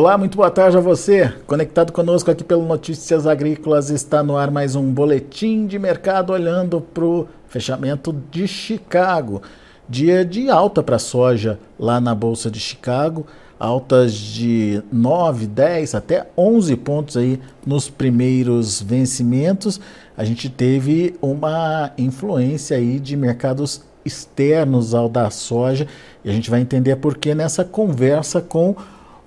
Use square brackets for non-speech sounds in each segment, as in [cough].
Olá, muito boa tarde a você. Conectado conosco aqui pelo Notícias Agrícolas, está no ar mais um boletim de mercado olhando para o fechamento de Chicago. Dia de alta para a soja lá na Bolsa de Chicago, altas de 9, 10 até 11 pontos aí nos primeiros vencimentos. A gente teve uma influência aí de mercados externos ao da soja e a gente vai entender por que nessa conversa com o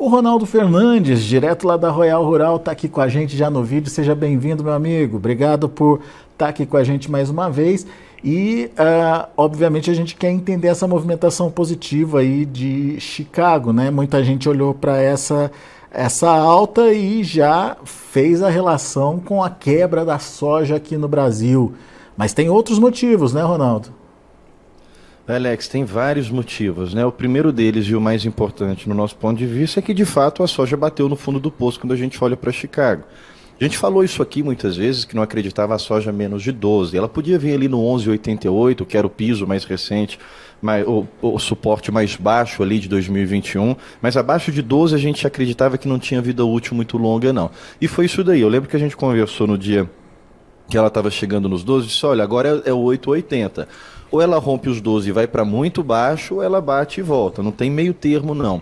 Ronaldo Fernandes, direto lá da Royal Rural, está aqui com a gente já no vídeo. Seja bem-vindo, meu amigo. Obrigado por estar tá aqui com a gente mais uma vez. E, uh, obviamente, a gente quer entender essa movimentação positiva aí de Chicago, né? Muita gente olhou para essa, essa alta e já fez a relação com a quebra da soja aqui no Brasil. Mas tem outros motivos, né, Ronaldo? Alex, tem vários motivos, né? O primeiro deles e o mais importante no nosso ponto de vista é que de fato a soja bateu no fundo do poço quando a gente olha para Chicago. A gente falou isso aqui muitas vezes, que não acreditava a soja menos de 12. Ela podia vir ali no 11,88, que era o piso mais recente, mais, o, o, suporte mais baixo ali de 2021, mas abaixo de 12 a gente acreditava que não tinha vida útil muito longa, não. E foi isso daí. Eu lembro que a gente conversou no dia que ela estava chegando nos 12 e disse, olha, agora é, é o 8,80 ou ela rompe os 12 e vai para muito baixo, ou ela bate e volta. Não tem meio termo, não.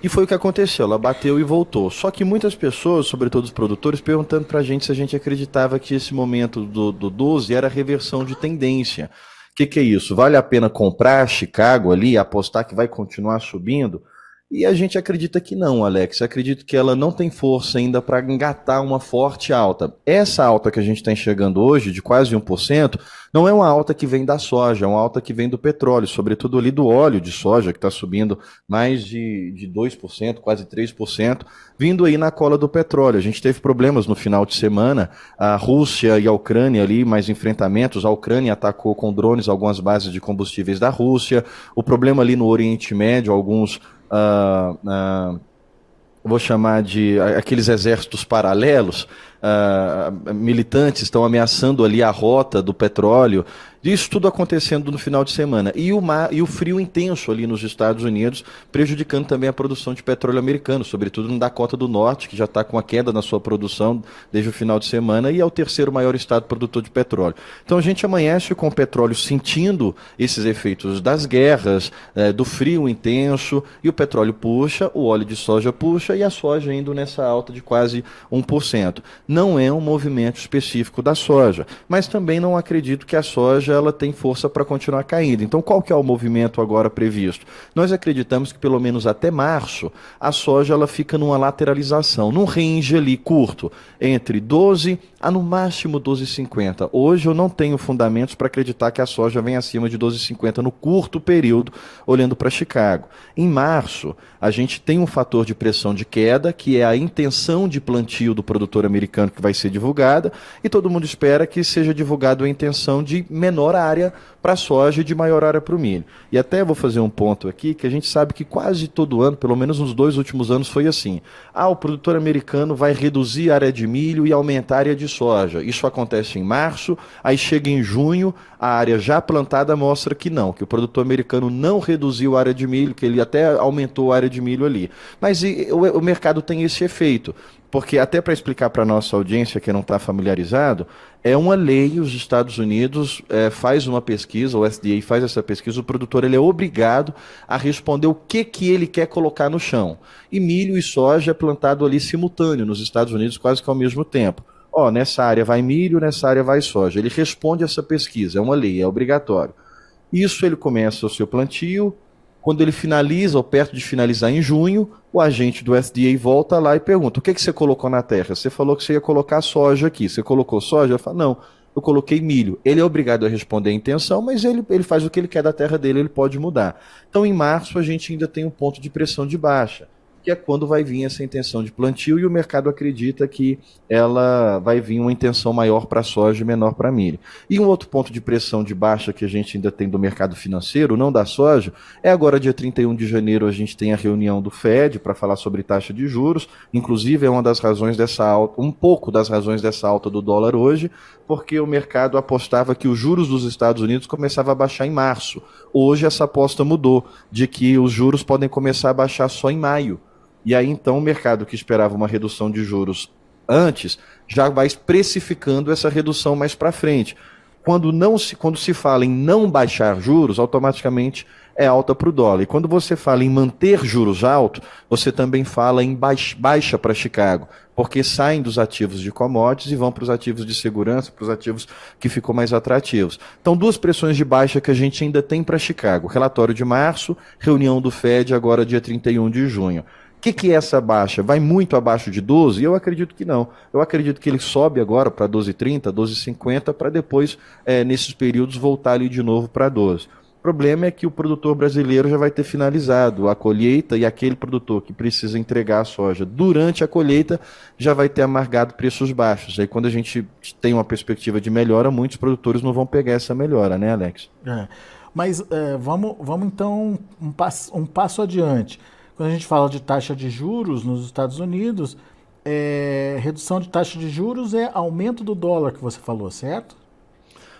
E foi o que aconteceu, ela bateu e voltou. Só que muitas pessoas, sobretudo os produtores, perguntando para a gente se a gente acreditava que esse momento do, do 12 era reversão de tendência. O que, que é isso? Vale a pena comprar Chicago ali, apostar que vai continuar subindo? E a gente acredita que não, Alex. Acredito que ela não tem força ainda para engatar uma forte alta. Essa alta que a gente está enxergando hoje, de quase 1%, não é uma alta que vem da soja, é uma alta que vem do petróleo, sobretudo ali do óleo de soja, que está subindo mais de, de 2%, quase 3%, vindo aí na cola do petróleo. A gente teve problemas no final de semana, a Rússia e a Ucrânia ali, mais enfrentamentos. A Ucrânia atacou com drones algumas bases de combustíveis da Rússia, o problema ali no Oriente Médio, alguns uh, uh, vou chamar de aqueles exércitos paralelos, uh, militantes estão ameaçando ali a rota do petróleo isso tudo acontecendo no final de semana. E o, mar, e o frio intenso ali nos Estados Unidos, prejudicando também a produção de petróleo americano, sobretudo no Dakota do Norte, que já está com a queda na sua produção desde o final de semana, e é o terceiro maior estado produtor de petróleo. Então a gente amanhece com o petróleo sentindo esses efeitos das guerras, é, do frio intenso, e o petróleo puxa, o óleo de soja puxa, e a soja indo nessa alta de quase 1%. Não é um movimento específico da soja, mas também não acredito que a soja ela tem força para continuar caindo. Então, qual que é o movimento agora previsto? Nós acreditamos que pelo menos até março a soja ela fica numa lateralização, num range ali curto, entre 12 a no máximo 12,50. Hoje eu não tenho fundamentos para acreditar que a soja vem acima de 12,50 no curto período, olhando para Chicago. Em março, a gente tem um fator de pressão de queda, que é a intenção de plantio do produtor americano que vai ser divulgada, e todo mundo espera que seja divulgado a intenção de menor área para a soja e de maior área para o milho. E até vou fazer um ponto aqui, que a gente sabe que quase todo ano, pelo menos nos dois últimos anos, foi assim. Ah, o produtor americano vai reduzir a área de milho e aumentar a área de soja. Isso acontece em março, aí chega em junho, a área já plantada mostra que não, que o produtor americano não reduziu a área de milho, que ele até aumentou a área de milho ali. Mas e, o, o mercado tem esse efeito porque até para explicar para a nossa audiência que não está familiarizado, é uma lei, os Estados Unidos é, faz uma pesquisa, o SDA faz essa pesquisa, o produtor ele é obrigado a responder o que, que ele quer colocar no chão. E milho e soja é plantado ali simultâneo nos Estados Unidos, quase que ao mesmo tempo. Ó, nessa área vai milho, nessa área vai soja. Ele responde essa pesquisa, é uma lei, é obrigatório. Isso ele começa o seu plantio, quando ele finaliza, ou perto de finalizar em junho, o agente do SDA volta lá e pergunta: o que, que você colocou na terra? Você falou que você ia colocar soja aqui. Você colocou soja? Eu falo, não, eu coloquei milho. Ele é obrigado a responder a intenção, mas ele, ele faz o que ele quer da terra dele, ele pode mudar. Então, em março, a gente ainda tem um ponto de pressão de baixa que é quando vai vir essa intenção de plantio e o mercado acredita que ela vai vir uma intenção maior para soja e menor para milho. E um outro ponto de pressão de baixa que a gente ainda tem do mercado financeiro, não da soja, é agora dia 31 de janeiro a gente tem a reunião do Fed para falar sobre taxa de juros, inclusive é uma das razões dessa alta, um pouco das razões dessa alta do dólar hoje, porque o mercado apostava que os juros dos Estados Unidos começavam a baixar em março. Hoje essa aposta mudou, de que os juros podem começar a baixar só em maio E aí então o mercado que esperava uma redução de juros antes já vai precificando essa redução mais para frente. Quando, não se, quando se fala em não baixar juros, automaticamente é alta para o dólar. E quando você fala em manter juros altos, você também fala em baixa, para Chicago, porque saem dos ativos de commodities e vão para os ativos de segurança, para os ativos que ficam mais atrativos. Então, duas pressões de baixa que a gente ainda tem para Chicago. Relatório de março, reunião do Fed agora dia 31 de junho que, que é essa baixa? Vai muito abaixo de 12? Eu acredito que não. Eu acredito que ele sobe agora para 12,30, 12,50, para depois, é, nesses períodos, voltar ali de novo para 12. O problema é que o produtor brasileiro já vai ter finalizado a colheita e aquele produtor que precisa entregar a soja durante a colheita já vai ter amargado preços baixos. Aí quando a gente tem uma perspectiva de melhora, muitos produtores não vão pegar essa melhora, né, Alex? É. Mas é, vamos, vamos então um passo, um passo adiante. Quando a gente fala de taxa de juros nos Estados Unidos, é, redução de taxa de juros é aumento do dólar que você falou, certo?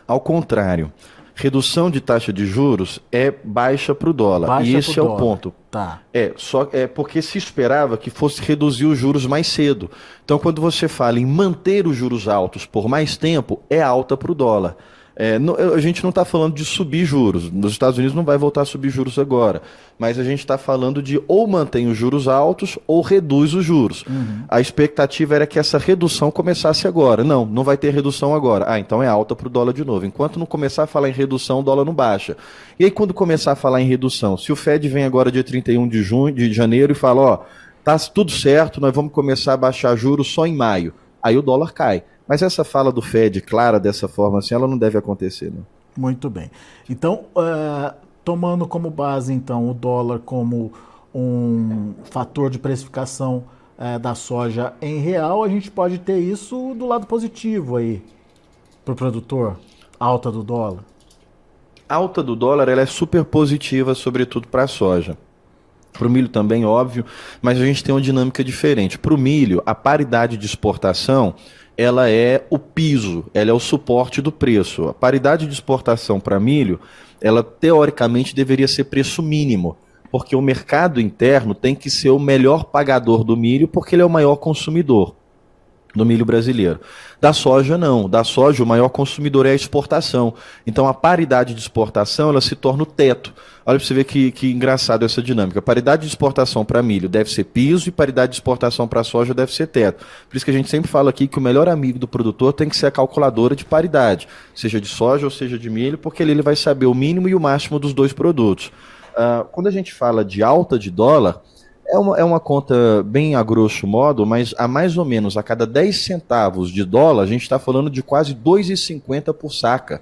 Ao contrário. Redução de taxa de juros é baixa para o dólar. Baixa e esse é dólar. o ponto. Tá. É, só é porque se esperava que fosse reduzir os juros mais cedo. Então, quando você fala em manter os juros altos por mais tempo, é alta para o dólar. É, não, a gente não está falando de subir juros. Nos Estados Unidos não vai voltar a subir juros agora. Mas a gente está falando de ou mantém os juros altos ou reduz os juros. Uhum. A expectativa era que essa redução começasse agora. Não, não vai ter redução agora. Ah, então é alta para o dólar de novo. Enquanto não começar a falar em redução, o dólar não baixa. E aí, quando começar a falar em redução, se o Fed vem agora dia 31 de, junho, de janeiro e fala: ó, tá tudo certo, nós vamos começar a baixar juros só em maio. Aí o dólar cai. Mas essa fala do Fed clara dessa forma assim, ela não deve acontecer, não. Muito bem. Então, uh, tomando como base então o dólar como um fator de precificação uh, da soja em real, a gente pode ter isso do lado positivo aí para o produtor, alta do dólar. Alta do dólar ela é super positiva, sobretudo para a soja. Para o milho também, óbvio, mas a gente tem uma dinâmica diferente. Para o milho, a paridade de exportação ela é o piso, ela é o suporte do preço. A paridade de exportação para milho, ela teoricamente deveria ser preço mínimo, porque o mercado interno tem que ser o melhor pagador do milho, porque ele é o maior consumidor do milho brasileiro. Da soja não, da soja o maior consumidor é a exportação. Então a paridade de exportação ela se torna o teto. Olha para você ver que, que engraçado essa dinâmica. Paridade de exportação para milho deve ser piso e paridade de exportação para soja deve ser teto. Por isso que a gente sempre fala aqui que o melhor amigo do produtor tem que ser a calculadora de paridade, seja de soja ou seja de milho, porque ele vai saber o mínimo e o máximo dos dois produtos. Uh, quando a gente fala de alta de dólar, é uma, é uma conta bem a grosso modo, mas a mais ou menos a cada 10 centavos de dólar, a gente está falando de quase 2,50 por saca.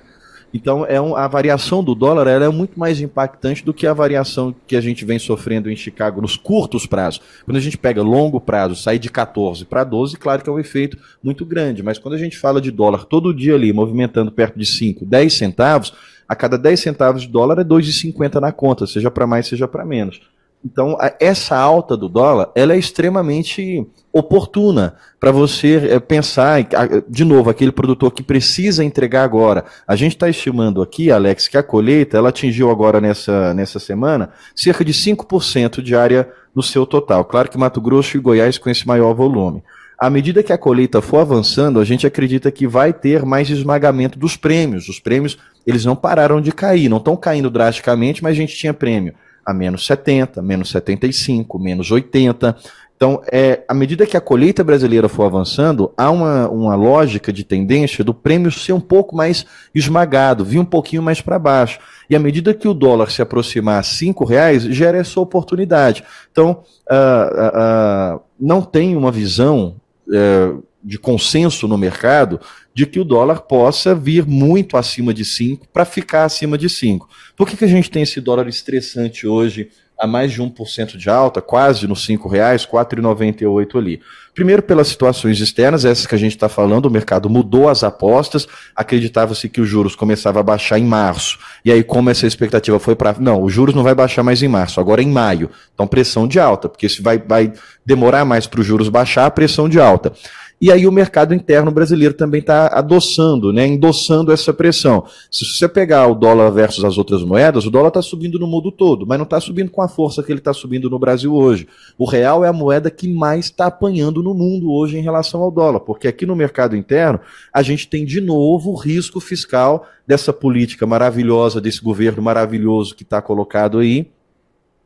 Então, é um, a variação do dólar ela é muito mais impactante do que a variação que a gente vem sofrendo em Chicago nos curtos prazos. Quando a gente pega longo prazo, sair de 14 para 12, claro que é um efeito muito grande. Mas quando a gente fala de dólar todo dia ali, movimentando perto de 5, 10 centavos, a cada 10 centavos de dólar é 2,50 na conta, seja para mais, seja para menos. Então, essa alta do dólar, ela é extremamente oportuna para você é, pensar, de novo, aquele produtor que precisa entregar agora. A gente está estimando aqui, Alex, que a colheita, ela atingiu agora nessa, nessa semana, cerca de 5% de área no seu total. Claro que Mato Grosso e Goiás com esse maior volume. À medida que a colheita for avançando, a gente acredita que vai ter mais esmagamento dos prêmios. Os prêmios, eles não pararam de cair, não estão caindo drasticamente, mas a gente tinha prêmio a menos 70, menos 75, menos 80. Então, é, à medida que a colheita brasileira for avançando, há uma, uma lógica de tendência do prêmio ser um pouco mais esmagado, vir um pouquinho mais para baixo. E à medida que o dólar se aproximar a R$ reais, gera essa oportunidade. Então, uh, uh, uh, não tem uma visão eh, de consenso no mercado de que o dólar possa vir muito acima de 5 para ficar acima de 5. Por que, que a gente tem esse dólar estressante hoje a mais de 1% de alta, quase nos R$ reais, 4,98 ali? Primeiro pelas situações externas, essas que a gente está falando, o mercado mudou as apostas, acreditava-se que os juros começavam a baixar em março. E aí, como essa expectativa foi para. Não, os juros não vai baixar mais em março, agora é em maio. Então, pressão de alta, porque se vai, vai demorar mais para os juros baixar, pressão de alta. E aí o mercado interno brasileiro também está adoçando, né, endossando essa pressão. Se você pegar o dólar versus as outras moedas, o dólar está subindo no mundo todo, mas não está subindo com a força que ele está subindo no Brasil hoje. O real é a moeda que mais está apanhando no mundo hoje em relação ao dólar, porque aqui no mercado interno a gente tem de novo o risco fiscal dessa política maravilhosa, desse governo maravilhoso que está colocado aí,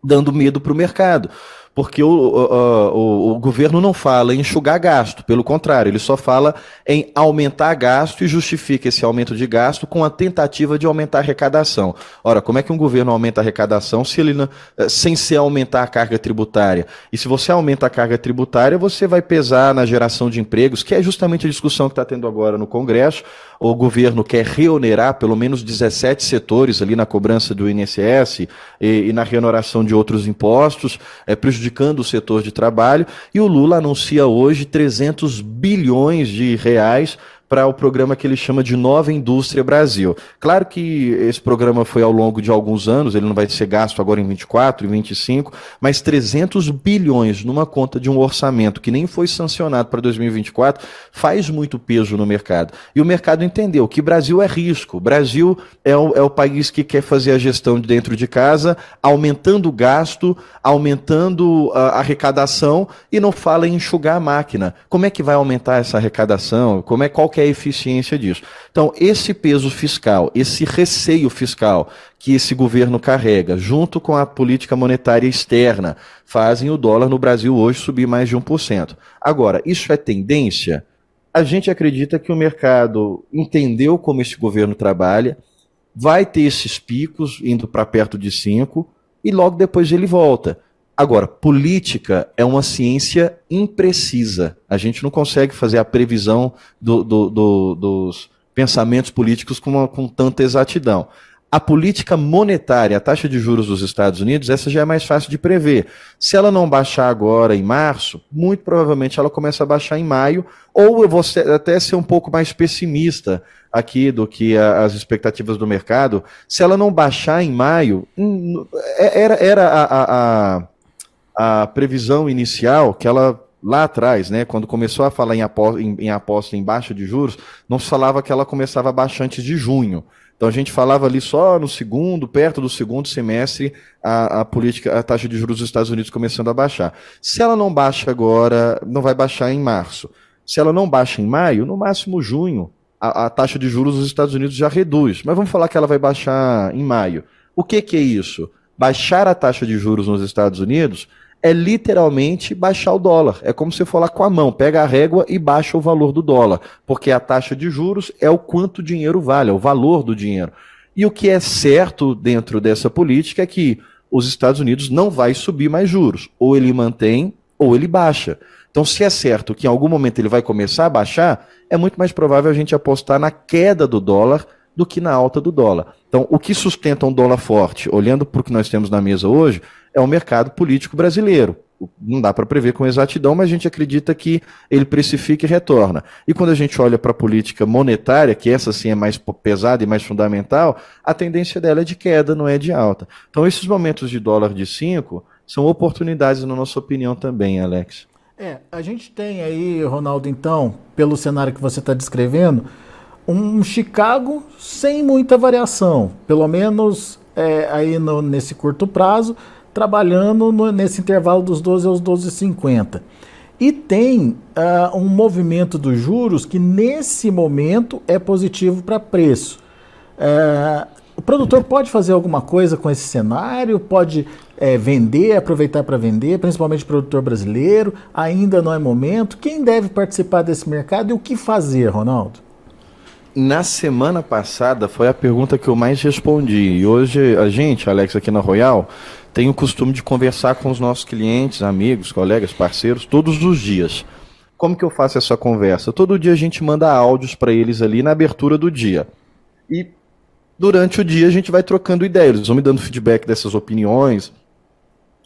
dando medo para o mercado porque o, o, o, governo não fala em enxugar gasto, pelo contrário, ele só fala em aumentar gasto e justifica esse aumento de gasto com a tentativa de aumentar a arrecadação. Ora, como é que um governo aumenta a arrecadação se ele não, eh, sem ser aumentar a carga tributária? E se você aumenta a carga tributária, você vai pesar na geração de empregos, que é justamente a discussão que está tendo agora no Congresso. O governo quer reonerar pelo menos 17 setores ali na cobrança do INSS e, e na reoneração de outros impostos, é, prejudicando o setor de trabalho, e o Lula anuncia hoje 300 bilhões de reais para o programa que ele chama de Nova Indústria Brasil. Claro que esse programa foi ao longo de alguns anos, ele não vai ser gasto agora em 24, em 25, mas 300 bilhões numa conta de um orçamento que nem foi sancionado para 2024 faz muito peso no mercado. E o mercado entendeu que Brasil é risco. Brasil é o, é o país que quer fazer a gestão de dentro de casa, aumentando o gasto, aumentando a arrecadação e não fala em enxugar a máquina. Como é que vai aumentar essa arrecadação? Como é qual que é a eficiência disso. Então, esse peso fiscal, esse receio fiscal que esse governo carrega, junto com a política monetária externa, fazem o dólar no Brasil hoje subir mais de 1%. Agora, isso é tendência? A gente acredita que o mercado entendeu como esse governo trabalha, vai ter esses picos indo para perto de 5 e logo depois ele volta. Agora, política é uma ciência imprecisa. A gente não consegue fazer a previsão do, do, do, dos pensamentos políticos com, uma, com tanta exatidão. A política monetária, a taxa de juros dos Estados Unidos, essa já é mais fácil de prever. Se ela não baixar agora em março, muito provavelmente ela começa a baixar em maio, ou eu vou até ser um pouco mais pessimista aqui do que a, as expectativas do mercado. Se ela não baixar em maio, hum, é, era, era a, a, a a previsão inicial, que ela lá atrás, né, quando começou a falar em aposta, em, em aposta em baixa de juros, não se falava que ela começava a baixar antes de junho. Então a gente falava ali só no segundo, perto do segundo semestre, a, a política, a taxa de juros dos Estados Unidos começando a baixar. Se ela não baixa agora, não vai baixar em março. Se ela não baixa em maio, no máximo junho, a, a taxa de juros dos Estados Unidos já reduz. Mas vamos falar que ela vai baixar em maio. O que, que é isso? Baixar a taxa de juros nos Estados Unidos é literalmente baixar o dólar. É como se for lá com a mão, pega a régua e baixa o valor do dólar, porque a taxa de juros é o quanto o dinheiro vale, é o valor do dinheiro. E o que é certo dentro dessa política é que os Estados Unidos não vai subir mais juros, ou ele mantém ou ele baixa. Então, se é certo que em algum momento ele vai começar a baixar, é muito mais provável a gente apostar na queda do dólar do que na alta do dólar. Então, o que sustenta um dólar forte, olhando para o que nós temos na mesa hoje, é o mercado político brasileiro. Não dá para prever com exatidão, mas a gente acredita que ele precifica e retorna. E quando a gente olha para a política monetária, que essa sim é mais pesada e mais fundamental, a tendência dela é de queda, não é de alta. Então, esses momentos de dólar de 5 são oportunidades, na nossa opinião, também, Alex. É, a gente tem aí, Ronaldo, então, pelo cenário que você está descrevendo, um Chicago sem muita variação, pelo menos é, aí no, nesse curto prazo, trabalhando no, nesse intervalo dos 12 aos 12,50. E tem uh, um movimento dos juros que nesse momento é positivo para preço. Uh, o produtor pode fazer alguma coisa com esse cenário? Pode é, vender, aproveitar para vender, principalmente o produtor brasileiro? Ainda não é momento? Quem deve participar desse mercado e o que fazer, Ronaldo? Na semana passada foi a pergunta que eu mais respondi. E hoje a gente, Alex, aqui na Royal, tem o costume de conversar com os nossos clientes, amigos, colegas, parceiros, todos os dias. Como que eu faço essa conversa? Todo dia a gente manda áudios para eles ali na abertura do dia. E durante o dia a gente vai trocando ideias, eles vão me dando feedback dessas opiniões,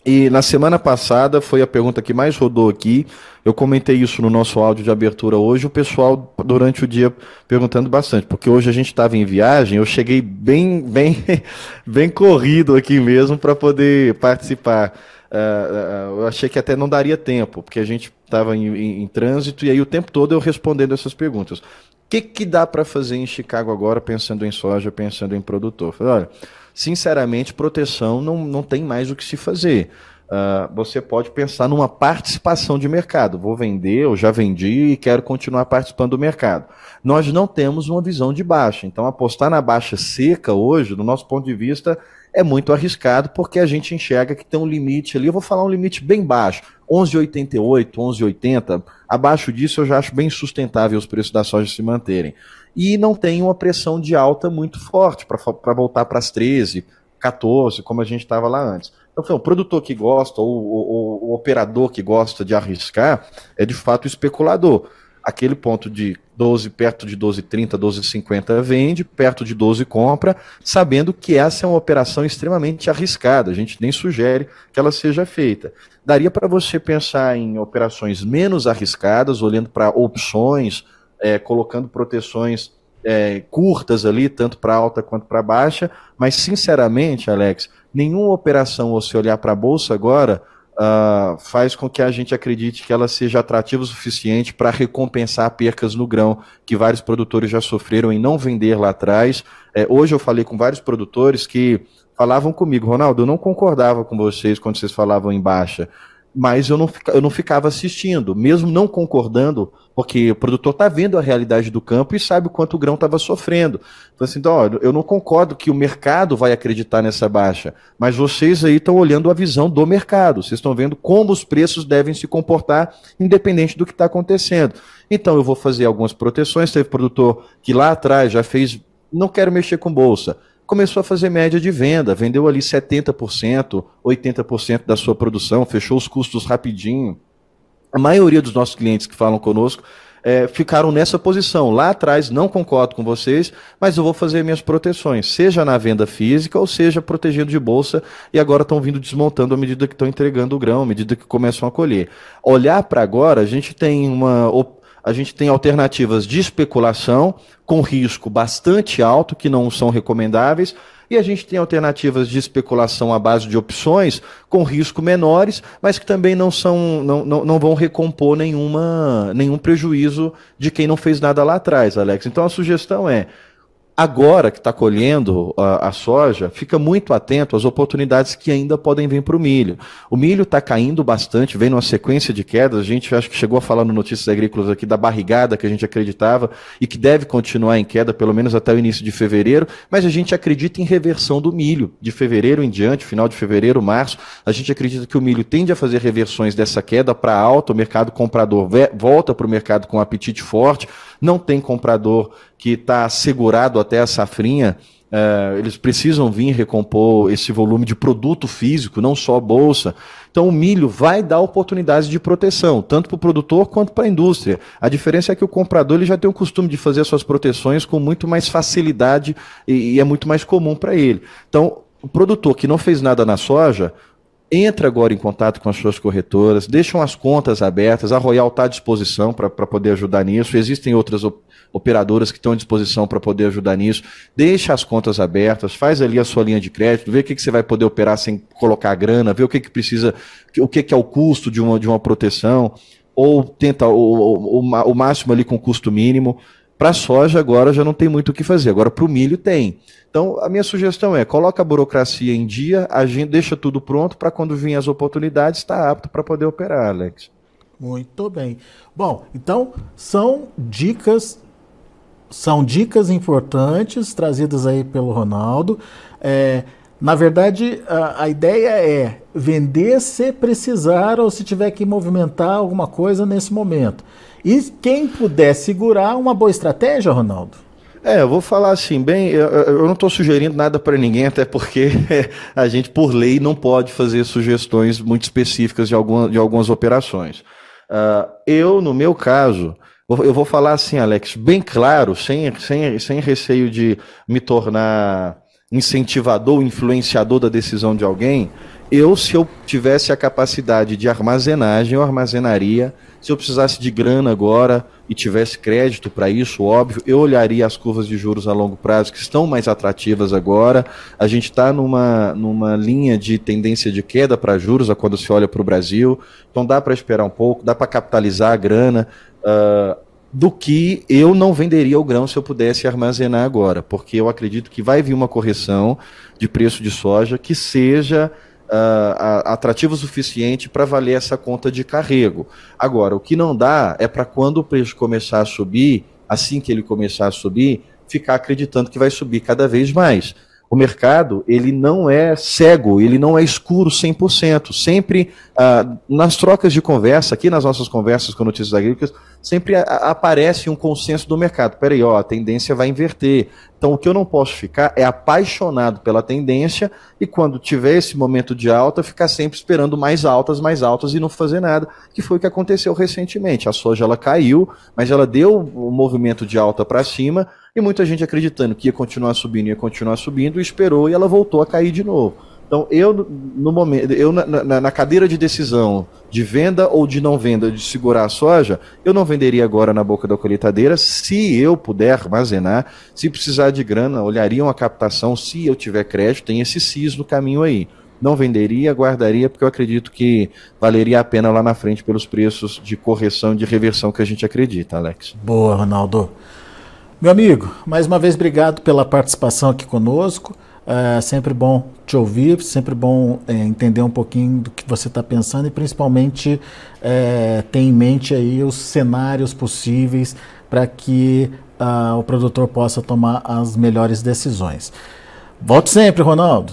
e na semana passada foi a pergunta que mais rodou aqui. Eu comentei isso no nosso áudio de abertura hoje. O pessoal, durante o dia, perguntando bastante, porque hoje a gente estava em viagem. Eu cheguei bem, bem, [laughs] bem corrido aqui mesmo para poder participar Uh, eu achei que até não daria tempo, porque a gente estava em, em, em, trânsito e aí o tempo todo eu respondendo essas perguntas. O que, que dá para fazer em Chicago agora, pensando em soja, pensando em produtor? Falei, olha, sinceramente, proteção não, não tem mais o que se fazer. Uh, você pode pensar numa participação de mercado. Vou vender, eu já vendi e quero continuar participando do mercado. Nós não temos uma visão de baixa. Então, apostar na baixa seca hoje, do nosso ponto de vista, é muito arriscado porque a gente enxerga que tem um limite ali. Eu vou falar um limite bem baixo, 11,88, 11,80. Abaixo disso eu já acho bem sustentável os preços da soja se manterem. E não tem uma pressão de alta muito forte para voltar para as 13, 14, como a gente estava lá antes. Então, o produtor que gosta, ou, ou, o operador que gosta de arriscar, é de fato especulador aquele ponto de 12, perto de 12,30, 12,50 vende, perto de 12 compra, sabendo que essa é uma operação extremamente arriscada. A gente nem sugere que ela seja feita. Daria para você pensar em operações menos arriscadas, olhando para opções, é, colocando proteções é, curtas ali, tanto para alta quanto para baixa, mas sinceramente, Alex, nenhuma operação, você olhar para a bolsa agora, uh, faz com que a gente acredite que ela seja atrativa o suficiente para recompensar percas no grão que vários produtores já sofreram em não vender lá atrás. É, hoje eu falei com vários produtores que falavam comigo, Ronaldo, eu não concordava com vocês quando vocês falavam em baixa mas eu não, eu não ficava assistindo, mesmo não concordando, porque o produtor está vendo a realidade do campo e sabe o quanto o grão estava sofrendo. Então, assim, então, ó, eu não concordo que o mercado vai acreditar nessa baixa, mas vocês aí estão olhando a visão do mercado, vocês estão vendo como os preços devem se comportar, independente do que está acontecendo. Então, eu vou fazer algumas proteções. Teve produtor que lá atrás já fez, não quero mexer com bolsa começou a fazer média de venda, vendeu ali 70%, 80% da sua produção, fechou os custos rapidinho. A maioria dos nossos clientes que falam conosco é, ficaram nessa posição. Lá atrás, não concordo com vocês, mas eu vou fazer minhas proteções, seja na venda física ou seja protegendo de bolsa, e agora estão vindo desmontando à medida que estão entregando o grão, à medida que começam a colher. Olhar para agora, a gente tem uma a gente tem alternativas de especulação com risco bastante alto, que não são recomendáveis, e a gente tem alternativas de especulação à base de opções com risco menores, mas que também não, são, não, não, não vão recompor nenhuma, nenhum prejuízo de quem não fez nada lá atrás, Alex. Então a sugestão é agora que está colhendo a, a, soja, fica muito atento às oportunidades que ainda podem vir para o milho. O milho está caindo bastante, vem numa sequência de quedas. A gente acho que chegou a falar no Notícias Agrícolas aqui da barrigada que a gente acreditava e que deve continuar em queda pelo menos até o início de fevereiro, mas a gente acredita em reversão do milho de fevereiro em diante, final de fevereiro, março. A gente acredita que o milho tende a fazer reversões dessa queda para alta, o mercado comprador volta para o mercado com apetite forte não tem comprador que está segurado até a safrinha, uh, eles precisam vir recompor esse volume de produto físico, não só bolsa. Então o milho vai dar oportunidades de proteção, tanto para o produtor quanto para a indústria. A diferença é que o comprador ele já tem o costume de fazer suas proteções com muito mais facilidade e, e é muito mais comum para ele. Então, o produtor que não fez nada na soja, entra agora em contato com as suas corretoras, deixam as contas abertas, a Royal está à disposição para poder ajudar nisso, existem outras op operadoras que estão à disposição para poder ajudar nisso, deixa as contas abertas, faz ali a sua linha de crédito, vê o que, que você vai poder operar sem colocar grana, vê o que, que precisa, o que, que é o custo de uma, de uma proteção, ou tenta o, o, o, o máximo ali com custo mínimo, para a soja agora já não tem muito o que fazer, agora para o milho tem. Então a minha sugestão é coloca a burocracia em dia, a gente deixa tudo pronto para quando vir as oportunidades estar tá apto para poder operar, Alex. Muito bem. Bom, então são dicas são dicas importantes trazidas aí pelo Ronaldo. É, na verdade, a, a, ideia é vender se precisar ou se tiver que movimentar alguma coisa nesse momento. E quem puder segurar, uma boa estratégia, Ronaldo? É, eu vou falar assim, bem, eu, eu não estou sugerindo nada para ninguém, até porque [laughs] a gente, por lei, não pode fazer sugestões muito específicas de, alguma, de algumas operações. Uh, eu, no meu caso, eu vou falar assim, Alex, bem claro, sem, sem, sem receio de me tornar incentivador, influenciador da decisão de alguém, eu, se eu tivesse a capacidade de armazenagem, eu armazenaria. Se eu precisasse de grana agora e tivesse crédito para isso, óbvio, eu olharia as curvas de juros a longo prazo, que estão mais atrativas agora. A gente está numa, numa linha de tendência de queda para juros quando se olha para o Brasil. Então dá para esperar um pouco, dá para capitalizar a grana. Uh, do que eu não venderia o grão se eu pudesse armazenar agora, porque eu acredito que vai vir uma correção de preço de soja que seja uh, atrativo o suficiente para valer essa conta de carrego. Agora, o que não dá é para quando o preço começar a subir, assim que ele começar a subir, ficar acreditando que vai subir cada vez mais o mercado ele não é cego, ele não é escuro 100%. Sempre, ah, nas trocas de conversa, aqui nas nossas conversas com notícias agrícolas, sempre a, aparece um consenso do mercado. Peraí, ó, a tendência vai inverter. Então, o que eu não posso ficar é apaixonado pela tendência e quando tiver esse momento de alta, ficar sempre esperando mais altas, mais altas e não fazer nada, que foi o que aconteceu recentemente. A soja ela caiu, mas ela deu o um movimento de alta para cima, e muita gente acreditando que ia continuar subindo, ia continuar subindo, e esperou e ela voltou a cair de novo. Então, eu, no momento, eu na, na, cadeira de decisão de venda ou de não venda, de segurar a soja, eu não venderia agora na boca da colheitadeira. Se eu puder armazenar, se precisar de grana, olharia uma captação. Se eu tiver crédito, tem esse CIS no caminho aí. Não venderia, guardaria, porque eu acredito que valeria a pena lá na frente pelos preços de correção e de reversão que a gente acredita, Alex. Boa, Ronaldo. Meu amigo, mais uma vez obrigado pela participação aqui conosco. É sempre bom te ouvir, sempre bom é, entender um pouquinho do que você está pensando e principalmente é, ter em mente aí os cenários possíveis para que uh, o produtor possa tomar as melhores decisões. Volte sempre, Ronaldo.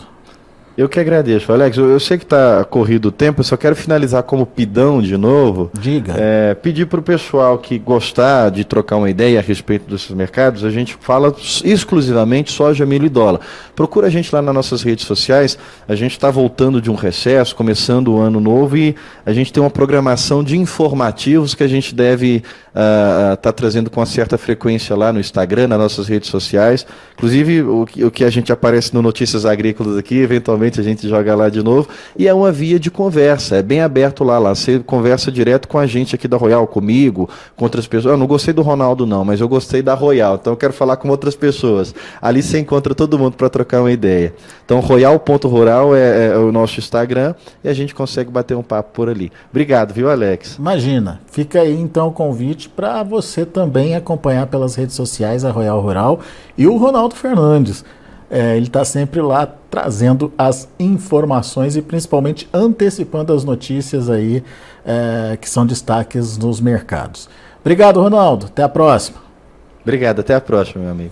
Eu que agradeço, Alex. Eu, eu sei que está corrido o tempo, eu só quero finalizar como pidão de novo. Diga. É, pedir para o pessoal que gostar de trocar uma ideia a respeito desses mercados, a gente fala exclusivamente soja, milho e dólar. Procura a gente lá nas nossas redes sociais. A gente está voltando de um recesso, começando o ano novo e a gente tem uma programação de informativos que a gente deve estar uh, uh, tá trazendo com uma certa frequência lá no Instagram, nas nossas redes sociais. Inclusive, o, o que a gente aparece no Notícias Agrícolas aqui, eventualmente a gente joga lá de novo. E é uma via de conversa, é bem aberto lá. lá. Você conversa direto com a gente aqui da Royal, comigo, com outras pessoas. Eu não gostei do Ronaldo, não, mas eu gostei da Royal, então eu quero falar com outras pessoas. Ali você encontra todo mundo para trocar uma ideia. Então, royal.rural é, é o nosso Instagram e a gente consegue bater um papo por ali. Obrigado, viu, Alex? Imagina. Fica aí então o convite para você também acompanhar pelas redes sociais a Royal Rural e o Ronaldo Fernandes. É, ele está sempre lá trazendo as informações e principalmente antecipando as notícias aí é, que são destaques nos mercados. Obrigado, Ronaldo. Até a próxima. Obrigado, até a próxima, meu amigo.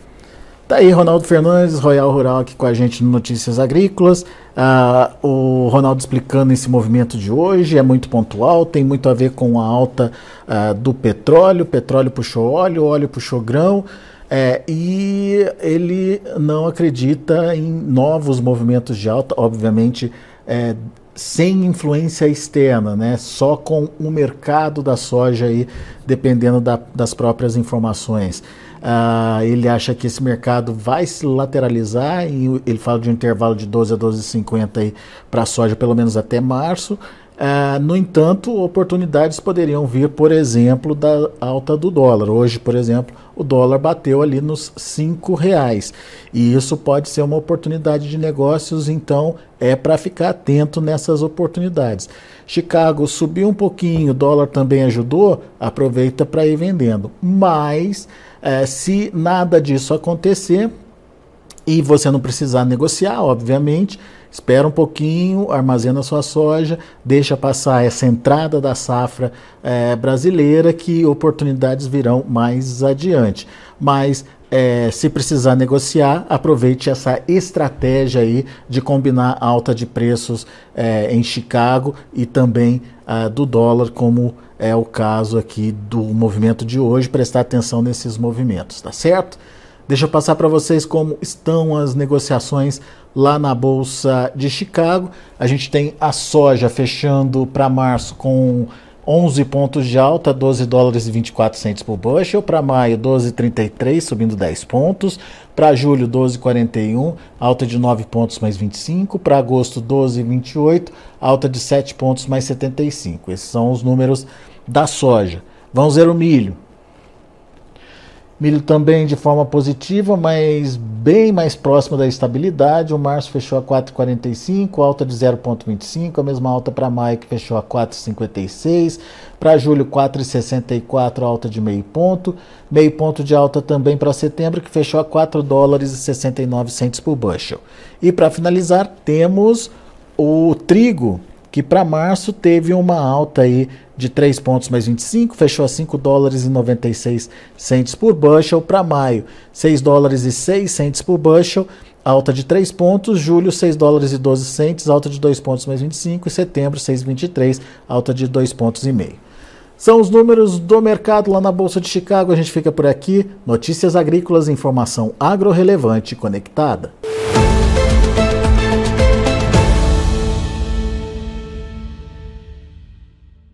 Tá aí, Ronaldo Fernandes, Royal Rural, aqui com a gente no Notícias Agrícolas. Ah, o Ronaldo explicando esse movimento de hoje, é muito pontual, tem muito a ver com a alta ah, do petróleo. Petróleo puxou óleo, óleo puxou grão. É, e ele não acredita em novos movimentos de alta, obviamente, é, sem influência externa, né? só com o mercado da soja aí, dependendo da, das próprias informações. Uh, ele acha que esse mercado vai se lateralizar, e ele fala de um intervalo de 12 a 12,50 para a soja, pelo menos até março. Uh, no entanto, oportunidades poderiam vir, por exemplo, da alta do dólar. Hoje, por exemplo, o dólar bateu ali nos cinco reais e isso pode ser uma oportunidade de negócios. Então, é para ficar atento nessas oportunidades. Chicago subiu um pouquinho, o dólar também ajudou. Aproveita para ir vendendo. Mas, uh, se nada disso acontecer e você não precisar negociar, obviamente espera um pouquinho, armazena sua soja, deixa passar essa entrada da safra é, brasileira, que oportunidades virão mais adiante. Mas é, se precisar negociar, aproveite essa estratégia aí de combinar alta de preços é, em Chicago e também uh, do dólar, como é o caso aqui do movimento de hoje. Prestar atenção nesses movimentos, tá certo? Deixa eu passar para vocês como estão as negociações lá na Bolsa de Chicago. A gente tem a soja fechando para março com 11 pontos de alta, 12 dólares e 24 centos por bushel. Para maio, 12,33, subindo 10 pontos. Para julho, 12,41, alta de 9 pontos mais 25. Para agosto, 12,28, alta de 7 pontos mais 75. Esses são os números da soja. Vamos ver o milho. Milho também de forma positiva, mas bem mais próximo da estabilidade. O março fechou a 4,45, alta de 0,25, a mesma alta para maio que fechou a 4,56. Para julho, 4,64, alta de meio ponto. Meio ponto de alta também para setembro, que fechou a 4 dólares e 69 centos por bushel. E para finalizar, temos o trigo, que para março teve uma alta aí de 3 pontos mais 25, fechou a 5 dólares e 96 centes por bushel. Para maio, 6 dólares e 6 centes por bushel, alta de 3 pontos. Julho, 6 dólares e 12 centes, alta de 2 pontos mais 25. E setembro, 6,23, alta de 2 pontos e meio. São os números do mercado lá na Bolsa de Chicago. A gente fica por aqui. Notícias agrícolas, informação agro relevante conectada.